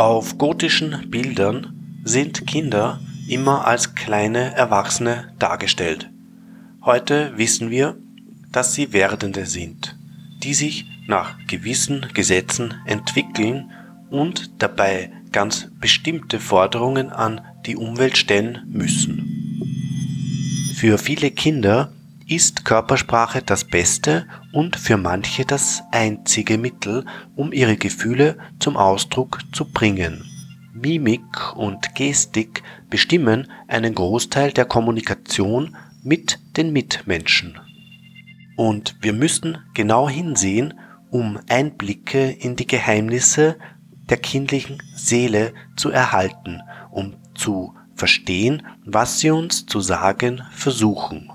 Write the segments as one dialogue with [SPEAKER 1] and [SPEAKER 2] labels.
[SPEAKER 1] Auf gotischen Bildern sind Kinder immer als kleine Erwachsene dargestellt. Heute wissen wir, dass sie Werdende sind, die sich nach gewissen Gesetzen entwickeln und dabei ganz bestimmte Forderungen an die Umwelt stellen müssen. Für viele Kinder ist Körpersprache das beste und für manche das einzige Mittel, um ihre Gefühle zum Ausdruck zu bringen. Mimik und Gestik bestimmen einen Großteil der Kommunikation mit den Mitmenschen. Und wir müssen genau hinsehen, um Einblicke in die Geheimnisse der kindlichen Seele zu erhalten, um zu verstehen, was sie uns zu sagen versuchen.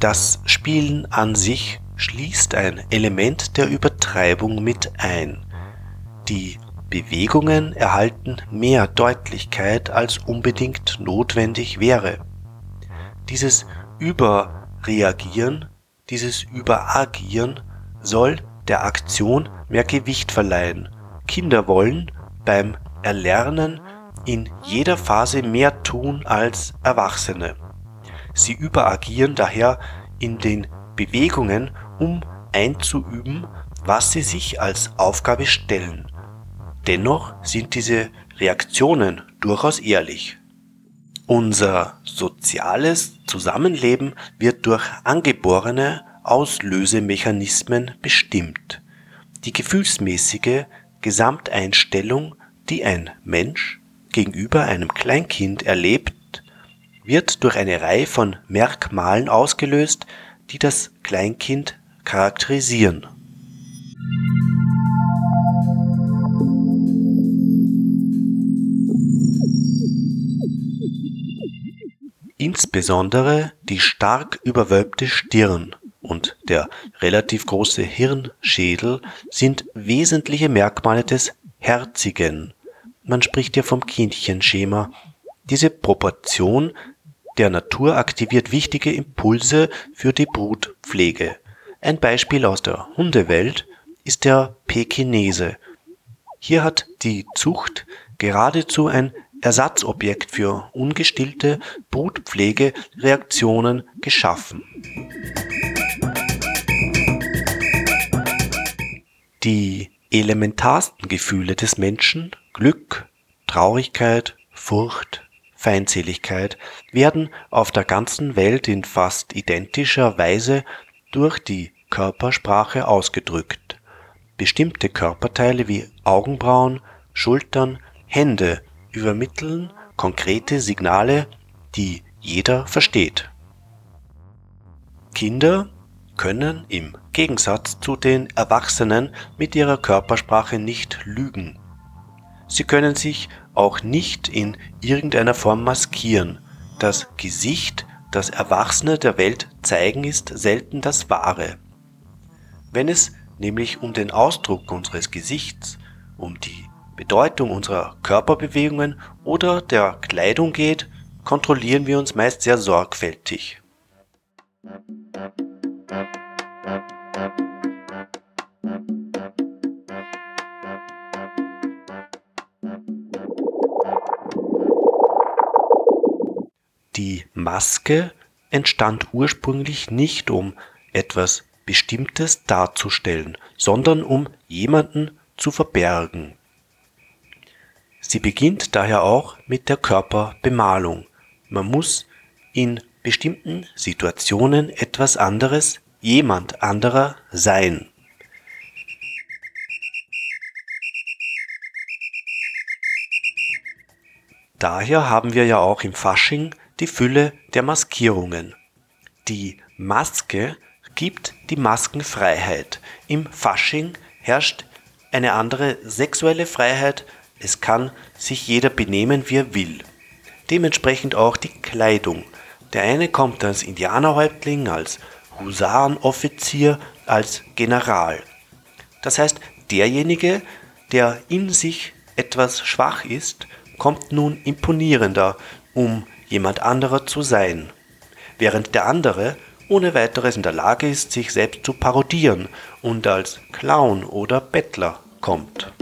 [SPEAKER 1] Das Spielen an sich schließt ein Element der Übertreibung mit ein. Die Bewegungen erhalten mehr Deutlichkeit als unbedingt notwendig wäre. Dieses Überreagieren, dieses Überagieren soll der Aktion mehr Gewicht verleihen. Kinder wollen beim Erlernen in jeder Phase mehr tun als Erwachsene. Sie überagieren daher in den Bewegungen, um einzuüben, was sie sich als Aufgabe stellen. Dennoch sind diese Reaktionen durchaus ehrlich. Unser soziales Zusammenleben wird durch angeborene Auslösemechanismen bestimmt. Die gefühlsmäßige Gesamteinstellung, die ein Mensch gegenüber einem Kleinkind erlebt, wird durch eine Reihe von Merkmalen ausgelöst, die das Kleinkind charakterisieren. Insbesondere die stark überwölbte Stirn und der relativ große Hirnschädel sind wesentliche Merkmale des Herzigen. Man spricht ja vom Kindchenschema. Diese Proportion der Natur aktiviert wichtige Impulse für die Brutpflege. Ein Beispiel aus der Hundewelt ist der Pekinese. Hier hat die Zucht geradezu ein Ersatzobjekt für ungestillte Brutpflegereaktionen geschaffen. Die elementarsten Gefühle des Menschen Glück, Traurigkeit, Furcht, Feindseligkeit werden auf der ganzen Welt in fast identischer Weise durch die Körpersprache ausgedrückt. Bestimmte Körperteile wie Augenbrauen, Schultern, Hände übermitteln konkrete Signale, die jeder versteht. Kinder können im Gegensatz zu den Erwachsenen mit ihrer Körpersprache nicht lügen. Sie können sich auch nicht in irgendeiner Form maskieren. Das Gesicht, das Erwachsene der Welt zeigen, ist selten das wahre. Wenn es nämlich um den Ausdruck unseres Gesichts, um die Bedeutung unserer Körperbewegungen oder der Kleidung geht, kontrollieren wir uns meist sehr sorgfältig. Die Maske entstand ursprünglich nicht, um etwas Bestimmtes darzustellen, sondern um jemanden zu verbergen. Sie beginnt daher auch mit der Körperbemalung. Man muss in bestimmten Situationen etwas anderes, jemand anderer sein. Daher haben wir ja auch im Fasching die Fülle der Maskierungen. Die Maske gibt die Maskenfreiheit. Im Fasching herrscht eine andere sexuelle Freiheit. Es kann sich jeder benehmen, wie er will. Dementsprechend auch die Kleidung. Der eine kommt als Indianerhäuptling, als Husarenoffizier, als General. Das heißt, derjenige, der in sich etwas schwach ist, kommt nun imponierender, um jemand anderer zu sein, während der andere ohne weiteres in der Lage ist, sich selbst zu parodieren und als Clown oder Bettler kommt.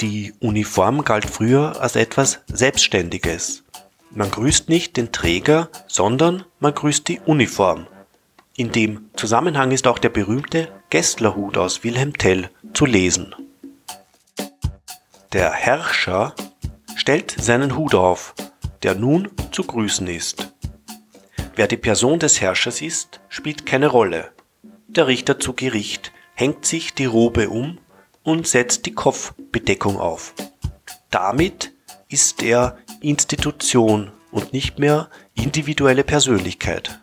[SPEAKER 1] Die Uniform galt früher als etwas Selbstständiges. Man grüßt nicht den Träger, sondern man grüßt die Uniform. In dem Zusammenhang ist auch der berühmte Gesslerhut aus Wilhelm Tell zu lesen. Der Herrscher stellt seinen Hut auf, der nun zu grüßen ist. Wer die Person des Herrschers ist, spielt keine Rolle. Der Richter zu Gericht hängt sich die Robe um und setzt die Kopfbedeckung auf. Damit ist er Institution und nicht mehr individuelle Persönlichkeit.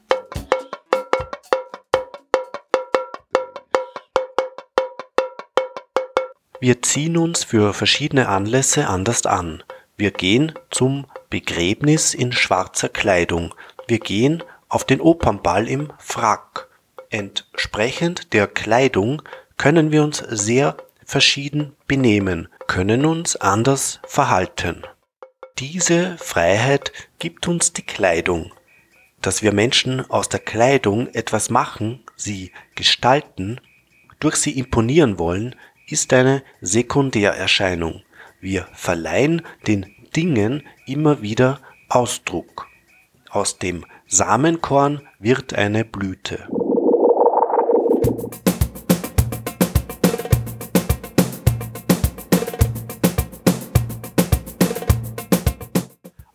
[SPEAKER 1] Wir ziehen uns für verschiedene Anlässe anders an. Wir gehen zum Begräbnis in schwarzer Kleidung. Wir gehen auf den Opernball im Frack. Entsprechend der Kleidung können wir uns sehr verschieden benehmen, können uns anders verhalten. Diese Freiheit gibt uns die Kleidung. Dass wir Menschen aus der Kleidung etwas machen, sie gestalten, durch sie imponieren wollen, ist eine Sekundärerscheinung. Wir verleihen den Dingen immer wieder Ausdruck. Aus dem Samenkorn wird eine Blüte.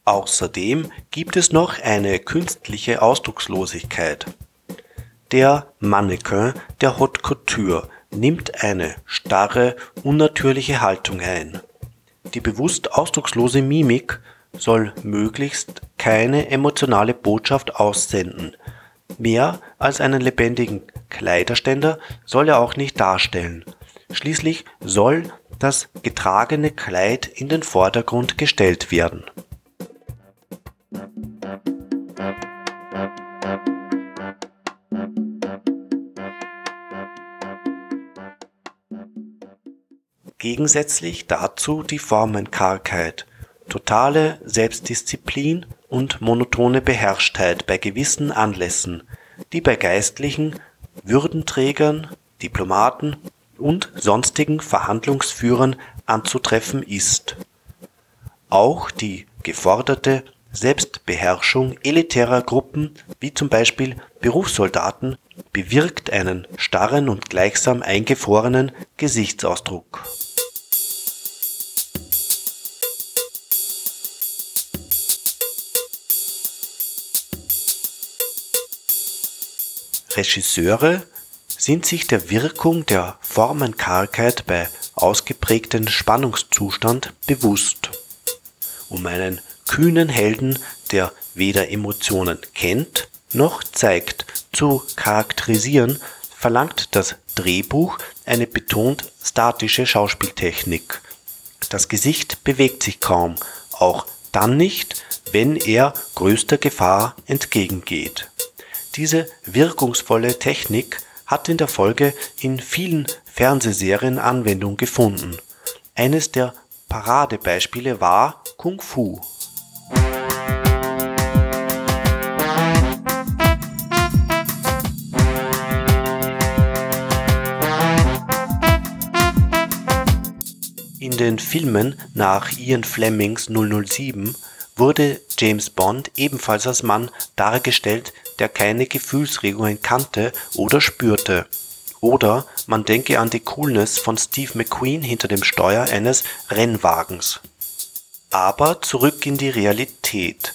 [SPEAKER 1] Außerdem gibt es noch eine künstliche Ausdruckslosigkeit. Der Mannequin der Haute Couture nimmt eine starre, unnatürliche Haltung ein. Die bewusst ausdruckslose Mimik soll möglichst keine emotionale Botschaft aussenden. Mehr als einen lebendigen Kleiderständer soll er auch nicht darstellen. Schließlich soll das getragene Kleid in den Vordergrund gestellt werden Gegensätzlich dazu die Formenkargheit, totale Selbstdisziplin und monotone Beherrschtheit bei gewissen Anlässen, die bei Geistlichen, Würdenträgern, Diplomaten und sonstigen Verhandlungsführern anzutreffen ist. Auch die geforderte Selbstbeherrschung elitärer Gruppen wie zum Beispiel Berufssoldaten bewirkt einen starren und gleichsam eingefrorenen Gesichtsausdruck Regisseure sind sich der Wirkung der Formenkargheit bei ausgeprägtem Spannungszustand bewusst. Um einen kühnen Helden, der weder Emotionen kennt noch zeigt, zu charakterisieren, verlangt das Drehbuch eine betont statische Schauspieltechnik. Das Gesicht bewegt sich kaum, auch dann nicht, wenn er größter Gefahr entgegengeht. Diese wirkungsvolle Technik hat in der Folge in vielen Fernsehserien Anwendung gefunden. Eines der Paradebeispiele war Kung Fu. In den Filmen nach Ian Flemings 007 wurde James Bond ebenfalls als Mann dargestellt, der keine Gefühlsregungen kannte oder spürte. Oder man denke an die Coolness von Steve McQueen hinter dem Steuer eines Rennwagens. Aber zurück in die Realität.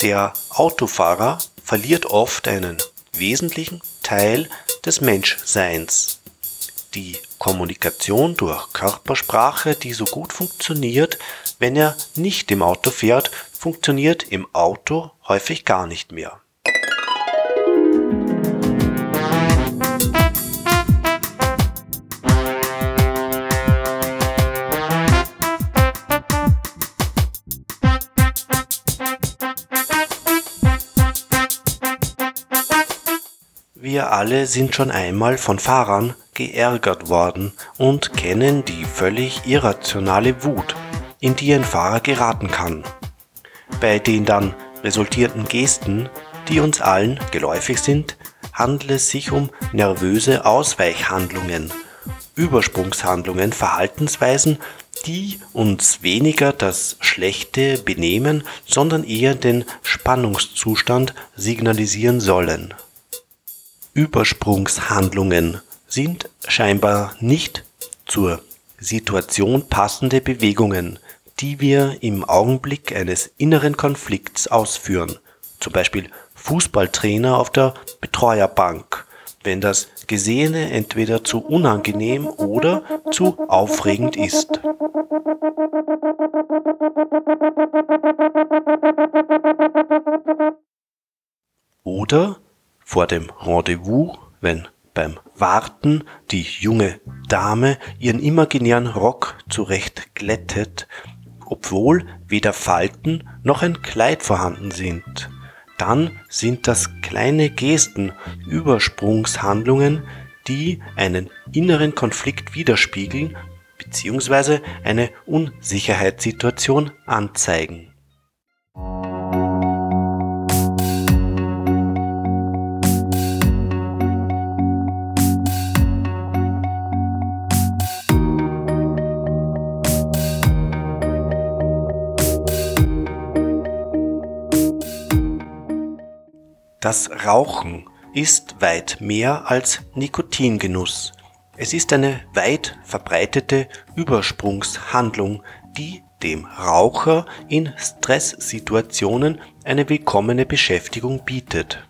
[SPEAKER 1] Der Autofahrer verliert oft einen wesentlichen Teil des Menschseins. Die Kommunikation durch Körpersprache, die so gut funktioniert, wenn er nicht im Auto fährt, funktioniert im Auto häufig gar nicht mehr. Wir alle sind schon einmal von Fahrern geärgert worden und kennen die völlig irrationale Wut, in die ein Fahrer geraten kann. Bei den dann resultierten Gesten, die uns allen geläufig sind, handelt es sich um nervöse Ausweichhandlungen, Übersprungshandlungen, Verhaltensweisen, die uns weniger das schlechte Benehmen, sondern eher den Spannungszustand signalisieren sollen. Übersprungshandlungen sind scheinbar nicht zur Situation passende Bewegungen, die wir im Augenblick eines inneren Konflikts ausführen, zum Beispiel Fußballtrainer auf der Betreuerbank, wenn das Gesehene entweder zu unangenehm oder zu aufregend ist. Oder vor dem Rendezvous, wenn beim Warten die junge Dame ihren imaginären Rock zurecht glättet, obwohl weder Falten noch ein Kleid vorhanden sind. Dann sind das kleine Gesten, Übersprungshandlungen, die einen inneren Konflikt widerspiegeln bzw. eine Unsicherheitssituation anzeigen. Das Rauchen ist weit mehr als Nikotingenuss. Es ist eine weit verbreitete Übersprungshandlung, die dem Raucher in Stresssituationen eine willkommene Beschäftigung bietet.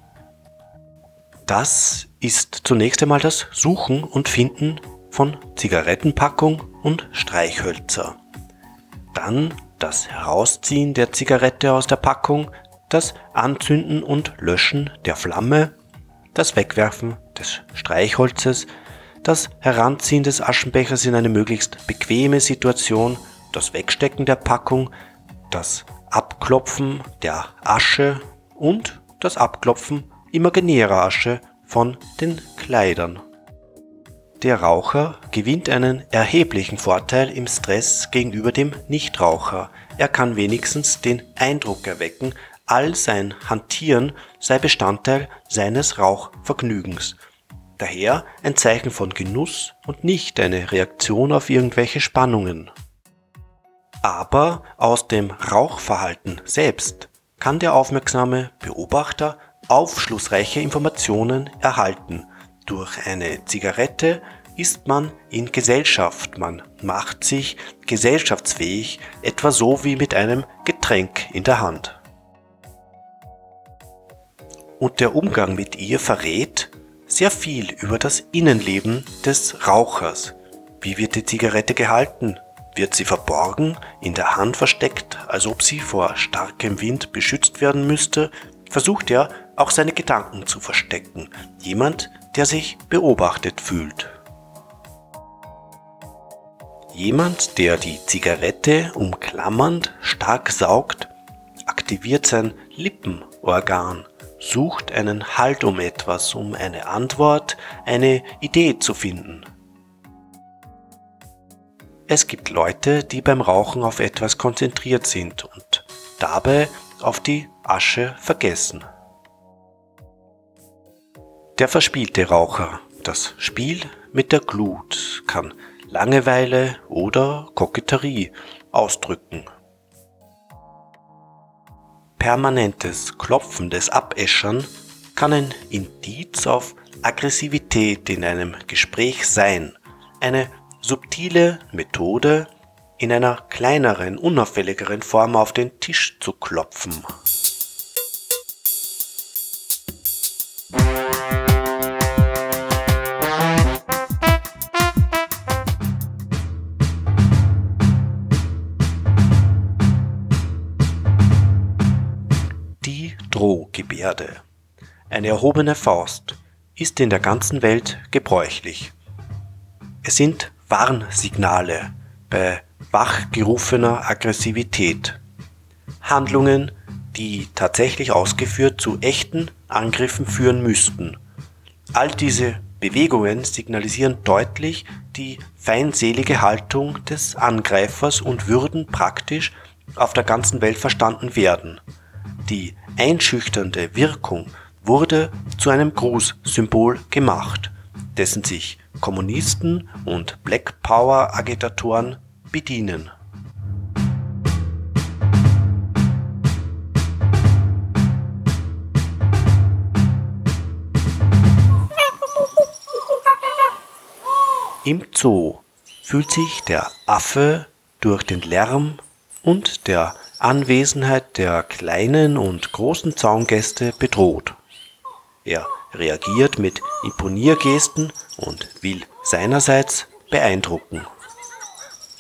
[SPEAKER 1] Das ist zunächst einmal das Suchen und Finden von Zigarettenpackung und Streichhölzer. Dann das Herausziehen der Zigarette aus der Packung, das Anzünden und Löschen der Flamme, das Wegwerfen des Streichholzes, das Heranziehen des Aschenbechers in eine möglichst bequeme Situation, das Wegstecken der Packung, das Abklopfen der Asche und das Abklopfen imaginärer Asche von den Kleidern. Der Raucher gewinnt einen erheblichen Vorteil im Stress gegenüber dem Nichtraucher. Er kann wenigstens den Eindruck erwecken, all sein Hantieren sei Bestandteil seines Rauchvergnügens, daher ein Zeichen von Genuss und nicht eine Reaktion auf irgendwelche Spannungen. Aber aus dem Rauchverhalten selbst kann der aufmerksame Beobachter aufschlussreiche Informationen erhalten. Durch eine Zigarette ist man in Gesellschaft, man macht sich gesellschaftsfähig, etwa so wie mit einem Getränk in der Hand und der Umgang mit ihr verrät sehr viel über das Innenleben des Rauchers. Wie wird die Zigarette gehalten? Wird sie verborgen, in der Hand versteckt, als ob sie vor starkem Wind beschützt werden müsste? Versucht er, auch seine Gedanken zu verstecken. Jemand, der sich beobachtet fühlt. Jemand, der die Zigarette umklammernd stark saugt, aktiviert sein Lippenorgan sucht einen Halt um etwas, um eine Antwort, eine Idee zu finden. Es gibt Leute, die beim Rauchen auf etwas konzentriert sind und dabei auf die Asche vergessen. Der verspielte Raucher, das Spiel mit der Glut, kann Langeweile oder Koketterie ausdrücken permanentes klopfendes Abäschern kann ein Indiz auf Aggressivität in einem Gespräch sein, eine subtile Methode, in einer kleineren, unauffälligeren Form auf den Tisch zu klopfen. Erde. Eine erhobene Faust ist in der ganzen Welt gebräuchlich. Es sind Warnsignale bei wachgerufener Aggressivität. Handlungen, die tatsächlich ausgeführt zu echten Angriffen führen müssten. All diese Bewegungen signalisieren deutlich die feindselige Haltung des Angreifers und würden praktisch auf der ganzen Welt verstanden werden. Die einschüchternde Wirkung wurde zu einem Grußsymbol gemacht, dessen sich Kommunisten und Black Power Agitatoren bedienen. Im Zoo fühlt sich der Affe durch den Lärm und der Anwesenheit der kleinen und großen Zaungäste bedroht. Er reagiert mit Imponiergesten und will seinerseits beeindrucken.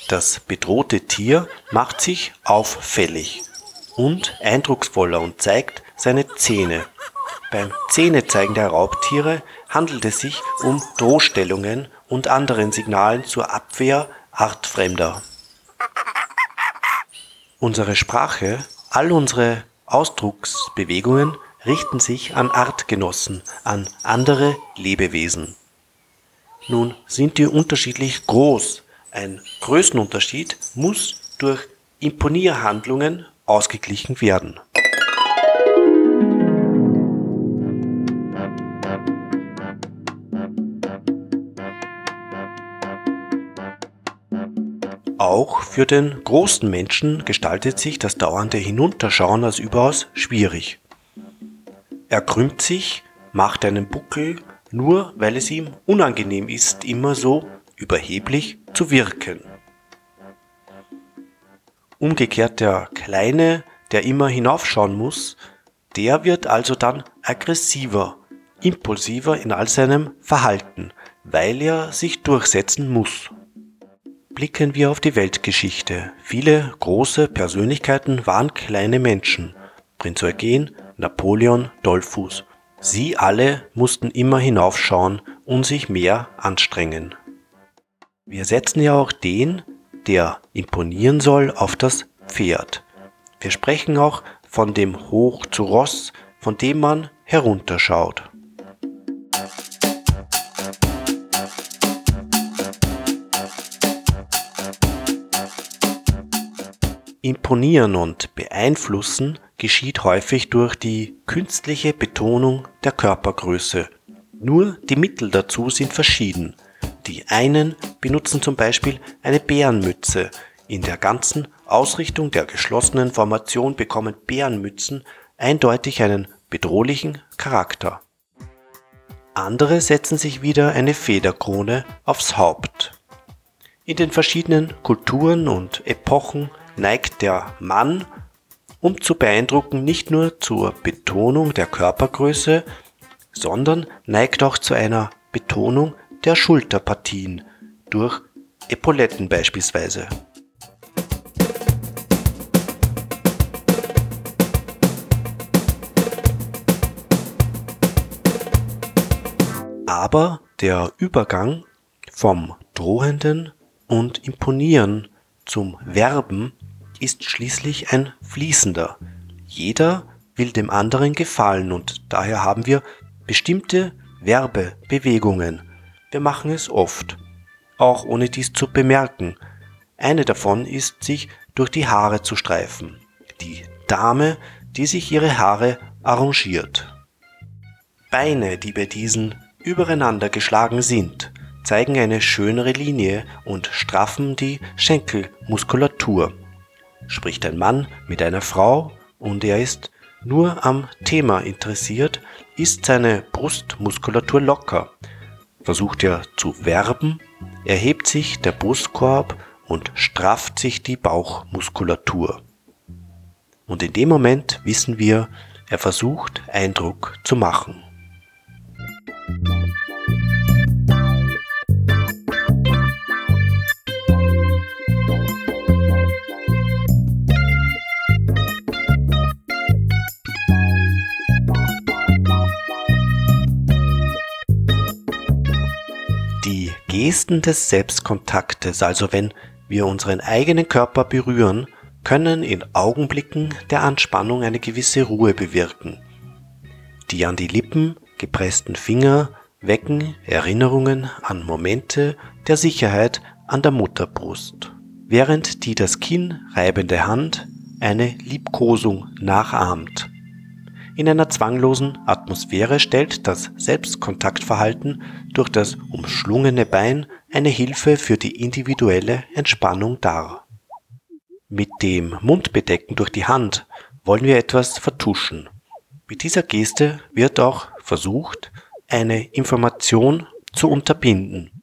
[SPEAKER 1] Das bedrohte Tier macht sich auffällig und eindrucksvoller und zeigt seine Zähne. Beim Zähnezeigen der Raubtiere handelt es sich um Drohstellungen und anderen Signalen zur Abwehr artfremder. Unsere Sprache, all unsere Ausdrucksbewegungen richten sich an Artgenossen, an andere Lebewesen. Nun sind die unterschiedlich groß. Ein Größenunterschied muss durch Imponierhandlungen ausgeglichen werden. Auch für den großen Menschen gestaltet sich das dauernde Hinunterschauen als überaus schwierig. Er krümmt sich, macht einen Buckel, nur weil es ihm unangenehm ist, immer so überheblich zu wirken. Umgekehrt der Kleine, der immer hinaufschauen muss, der wird also dann aggressiver, impulsiver in all seinem Verhalten, weil er sich durchsetzen muss. Blicken wir auf die Weltgeschichte. Viele große Persönlichkeiten waren kleine Menschen. Prinz Eugen, Napoleon, Dollfuß. Sie alle mussten immer hinaufschauen und sich mehr anstrengen. Wir setzen ja auch den, der imponieren soll, auf das Pferd. Wir sprechen auch von dem Hoch zu Ross, von dem man herunterschaut. Imponieren und Beeinflussen geschieht häufig durch die künstliche Betonung der Körpergröße. Nur die Mittel dazu sind verschieden. Die einen benutzen zum Beispiel eine Bärenmütze. In der ganzen Ausrichtung der geschlossenen Formation bekommen Bärenmützen eindeutig einen bedrohlichen Charakter. Andere setzen sich wieder eine Federkrone aufs Haupt. In den verschiedenen Kulturen und Epochen neigt der Mann, um zu beeindrucken, nicht nur zur Betonung der Körpergröße, sondern neigt auch zu einer Betonung der Schulterpartien durch Epauletten beispielsweise. Aber der Übergang vom Drohenden und Imponieren zum Werben ist schließlich ein fließender. Jeder will dem anderen gefallen und daher haben wir bestimmte Werbebewegungen. Wir machen es oft, auch ohne dies zu bemerken. Eine davon ist, sich durch die Haare zu streifen. Die Dame, die sich ihre Haare arrangiert. Beine, die bei diesen übereinander geschlagen sind, zeigen eine schönere Linie und straffen die Schenkelmuskulatur. Spricht ein Mann mit einer Frau und er ist nur am Thema interessiert, ist seine Brustmuskulatur locker. Versucht er zu werben, erhebt sich der Brustkorb und strafft sich die Bauchmuskulatur. Und in dem Moment wissen wir, er versucht Eindruck zu machen. Gesten des Selbstkontaktes, also wenn wir unseren eigenen Körper berühren, können in Augenblicken der Anspannung eine gewisse Ruhe bewirken. Die an die Lippen gepressten Finger wecken Erinnerungen an Momente der Sicherheit an der Mutterbrust, während die das Kinn reibende Hand eine Liebkosung nachahmt. In einer zwanglosen Atmosphäre stellt das Selbstkontaktverhalten durch das umschlungene Bein eine Hilfe für die individuelle Entspannung dar. Mit dem Mundbedecken durch die Hand wollen wir etwas vertuschen. Mit dieser Geste wird auch versucht, eine Information zu unterbinden.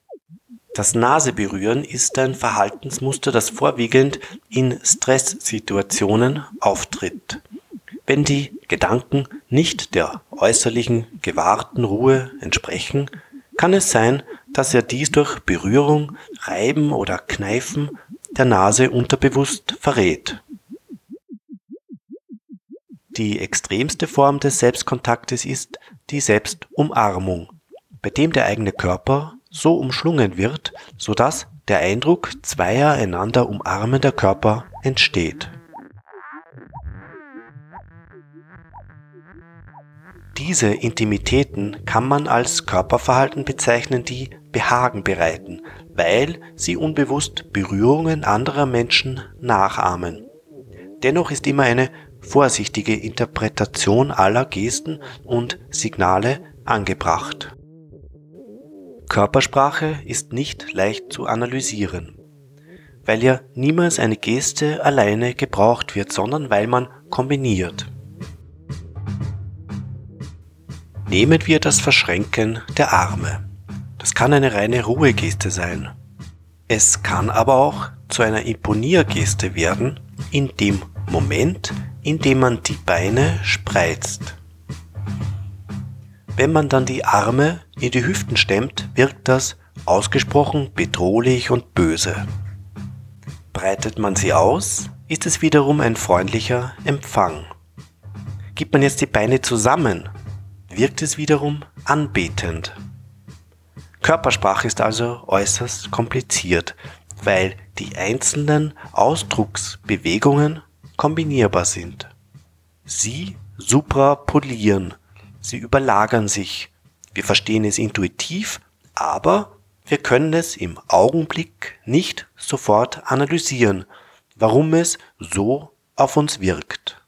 [SPEAKER 1] Das Naseberühren ist ein Verhaltensmuster, das vorwiegend in Stresssituationen auftritt. Wenn die Gedanken nicht der äußerlichen gewahrten Ruhe entsprechen, kann es sein, dass er dies durch Berührung, Reiben oder Kneifen der Nase unterbewusst verrät. Die extremste Form des Selbstkontaktes ist die Selbstumarmung, bei dem der eigene Körper so umschlungen wird, so dass der Eindruck zweier einander umarmender Körper entsteht. Diese Intimitäten kann man als Körperverhalten bezeichnen, die Behagen bereiten, weil sie unbewusst Berührungen anderer Menschen nachahmen. Dennoch ist immer eine vorsichtige Interpretation aller Gesten und Signale angebracht. Körpersprache ist nicht leicht zu analysieren, weil ja niemals eine Geste alleine gebraucht wird, sondern weil man kombiniert. Nehmen wir das Verschränken der Arme. Das kann eine reine Ruhegeste sein. Es kann aber auch zu einer Imponiergeste werden, in dem Moment, in dem man die Beine spreizt. Wenn man dann die Arme in die Hüften stemmt, wirkt das ausgesprochen bedrohlich und böse. Breitet man sie aus, ist es wiederum ein freundlicher Empfang. Gibt man jetzt die Beine zusammen, wirkt es wiederum anbetend. Körpersprache ist also äußerst kompliziert, weil die einzelnen Ausdrucksbewegungen kombinierbar sind. Sie suprapolieren, sie überlagern sich. Wir verstehen es intuitiv, aber wir können es im Augenblick nicht sofort analysieren, warum es so auf uns wirkt.